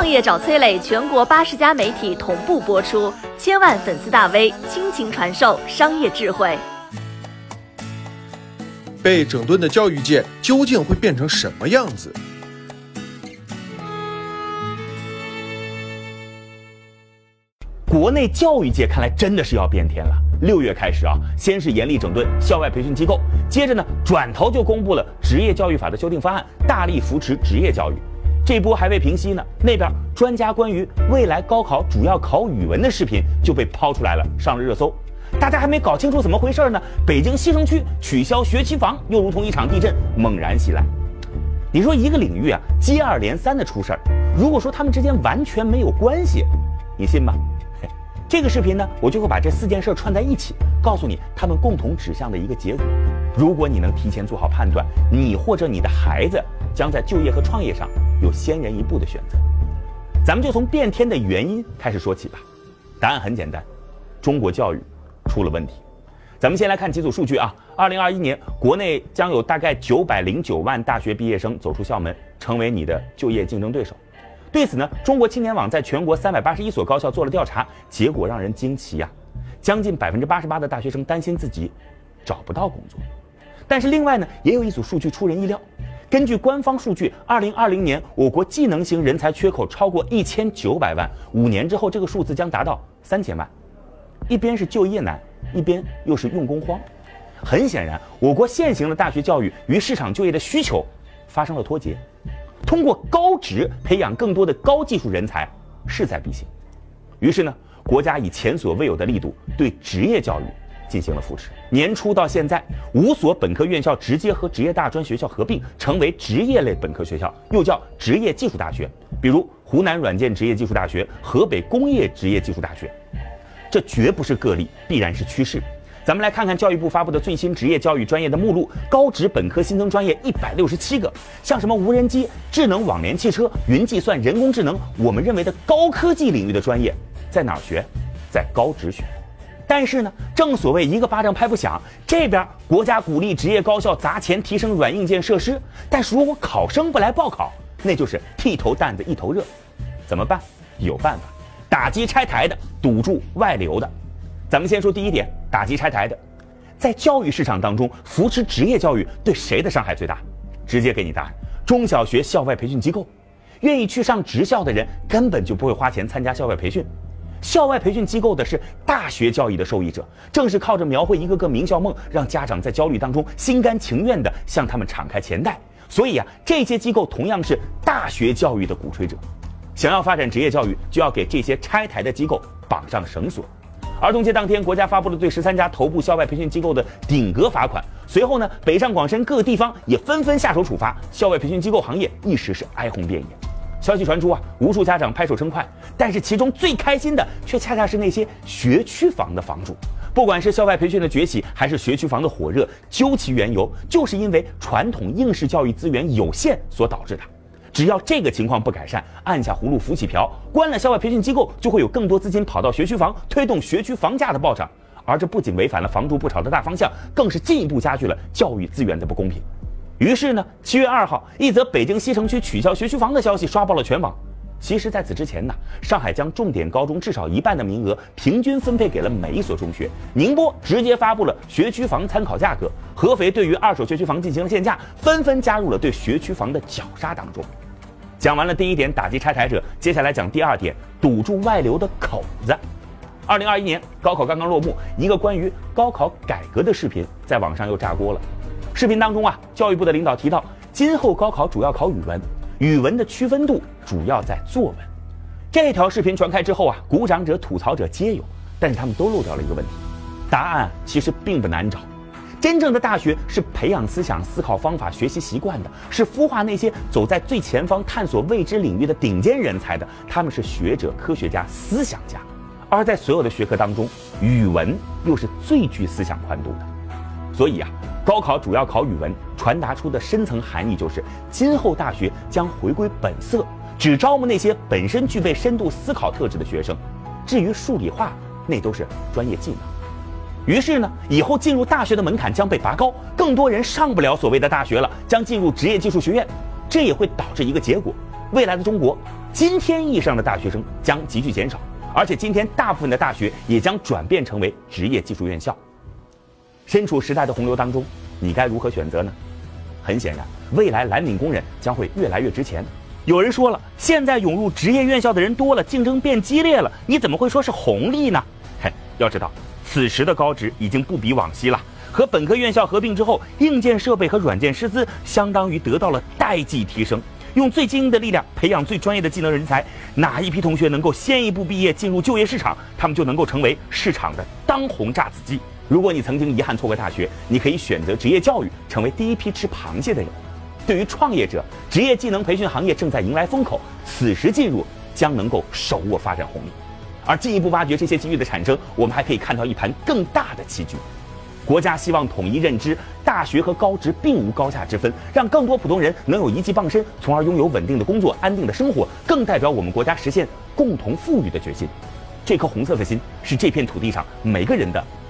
创业找崔磊，全国八十家媒体同步播出，千万粉丝大 V 倾情传授商业智慧。被整顿的教育界究竟会变成什么样子？国内教育界看来真的是要变天了。六月开始啊，先是严厉整顿校外培训机构，接着呢，转头就公布了职业教育法的修订方案，大力扶持职业教育。这波还未平息呢，那边专家关于未来高考主要考语文的视频就被抛出来了，上了热搜。大家还没搞清楚怎么回事呢，北京西城区取消学区房，又如同一场地震猛然袭来。你说一个领域啊，接二连三的出事儿，如果说他们之间完全没有关系，你信吗？这个视频呢，我就会把这四件事串在一起，告诉你他们共同指向的一个结果。如果你能提前做好判断，你或者你的孩子将在就业和创业上有先人一步的选择。咱们就从变天的原因开始说起吧。答案很简单，中国教育出了问题。咱们先来看几组数据啊。二零二一年，国内将有大概九百零九万大学毕业生走出校门，成为你的就业竞争对手。对此呢，中国青年网在全国三百八十一所高校做了调查，结果让人惊奇呀，将近百分之八十八的大学生担心自己找不到工作。但是另外呢，也有一组数据出人意料，根据官方数据，二零二零年我国技能型人才缺口超过一千九百万，五年之后这个数字将达到三千万。一边是就业难，一边又是用工荒，很显然，我国现行的大学教育与市场就业的需求发生了脱节。通过高职培养更多的高技术人才，势在必行。于是呢，国家以前所未有的力度对职业教育进行了扶持。年初到现在，五所本科院校直接和职业大专学校合并，成为职业类本科学校，又叫职业技术大学。比如湖南软件职业技术大学、河北工业职业技术大学，这绝不是个例，必然是趋势。咱们来看看教育部发布的最新职业教育专业的目录，高职本科新增专业一百六十七个，像什么无人机、智能网联汽车、云计算、人工智能，我们认为的高科技领域的专业，在哪儿学？在高职学。但是呢，正所谓一个巴掌拍不响，这边国家鼓励职业高校砸钱提升软硬件设施，但是如果考生不来报考，那就是剃头担子一头热。怎么办？有办法，打击拆台的，堵住外流的。咱们先说第一点，打击拆台的，在教育市场当中，扶持职业教育对谁的伤害最大？直接给你答案：中小学校外培训机构，愿意去上职校的人根本就不会花钱参加校外培训，校外培训机构的是大学教育的受益者，正是靠着描绘一个个名校梦，让家长在焦虑当中心甘情愿地向他们敞开钱袋。所以啊，这些机构同样是大学教育的鼓吹者，想要发展职业教育，就要给这些拆台的机构绑上绳索。儿童节当天，国家发布了对十三家头部校外培训机构的顶格罚款。随后呢，北上广深各个地方也纷纷下手处罚，校外培训机构行业一时是哀鸿遍野。消息传出啊，无数家长拍手称快，但是其中最开心的却恰恰是那些学区房的房主。不管是校外培训的崛起，还是学区房的火热，究其缘由，就是因为传统应试教育资源有限所导致的。只要这个情况不改善，按下葫芦浮起瓢，关了校外培训机构，就会有更多资金跑到学区房，推动学区房价的暴涨。而这不仅违反了“房住不炒”的大方向，更是进一步加剧了教育资源的不公平。于是呢，七月二号，一则北京西城区取消学区房的消息刷爆了全网。其实，在此之前呢，上海将重点高中至少一半的名额平均分配给了每一所中学。宁波直接发布了学区房参考价格。合肥对于二手学区房进行了限价，纷纷加入了对学区房的绞杀当中。讲完了第一点，打击拆台者，接下来讲第二点，堵住外流的口子。二零二一年高考刚刚落幕，一个关于高考改革的视频在网上又炸锅了。视频当中啊，教育部的领导提到，今后高考主要考语文，语文的区分度主要在作文。这条视频传开之后啊，鼓掌者、吐槽者皆有，但是他们都漏掉了一个问题，答案其实并不难找。真正的大学是培养思想、思考方法、学习习惯的，是孵化那些走在最前方、探索未知领域的顶尖人才的。他们是学者、科学家、思想家，而在所有的学科当中，语文又是最具思想宽度的。所以啊，高考主要考语文，传达出的深层含义就是：今后大学将回归本色，只招募那些本身具备深度思考特质的学生。至于数理化，那都是专业技能。于是呢，以后进入大学的门槛将被拔高，更多人上不了所谓的大学了，将进入职业技术学院，这也会导致一个结果：未来的中国，今天意义上的大学生将急剧减少，而且今天大部分的大学也将转变成为职业技术院校。身处时代的洪流当中，你该如何选择呢？很显然，未来蓝领工人将会越来越值钱。有人说了，现在涌入职业院校的人多了，竞争变激烈了，你怎么会说是红利呢？嘿，要知道，此时的高职已经不比往昔了。和本科院校合并之后，硬件设备和软件师资相当于得到了代际提升。用最精英的力量培养最专业的技能人才，哪一批同学能够先一步毕业进入就业市场，他们就能够成为市场的当红炸子鸡。如果你曾经遗憾错过大学，你可以选择职业教育，成为第一批吃螃蟹的人。对于创业者，职业技能培训行业正在迎来风口，此时进入将能够手握发展红利。而进一步挖掘这些机遇的产生，我们还可以看到一盘更大的棋局。国家希望统一认知，大学和高职并无高下之分，让更多普通人能有一技傍身，从而拥有稳定的工作、安定的生活，更代表我们国家实现共同富裕的决心。这颗红色的心，是这片土地上每个人的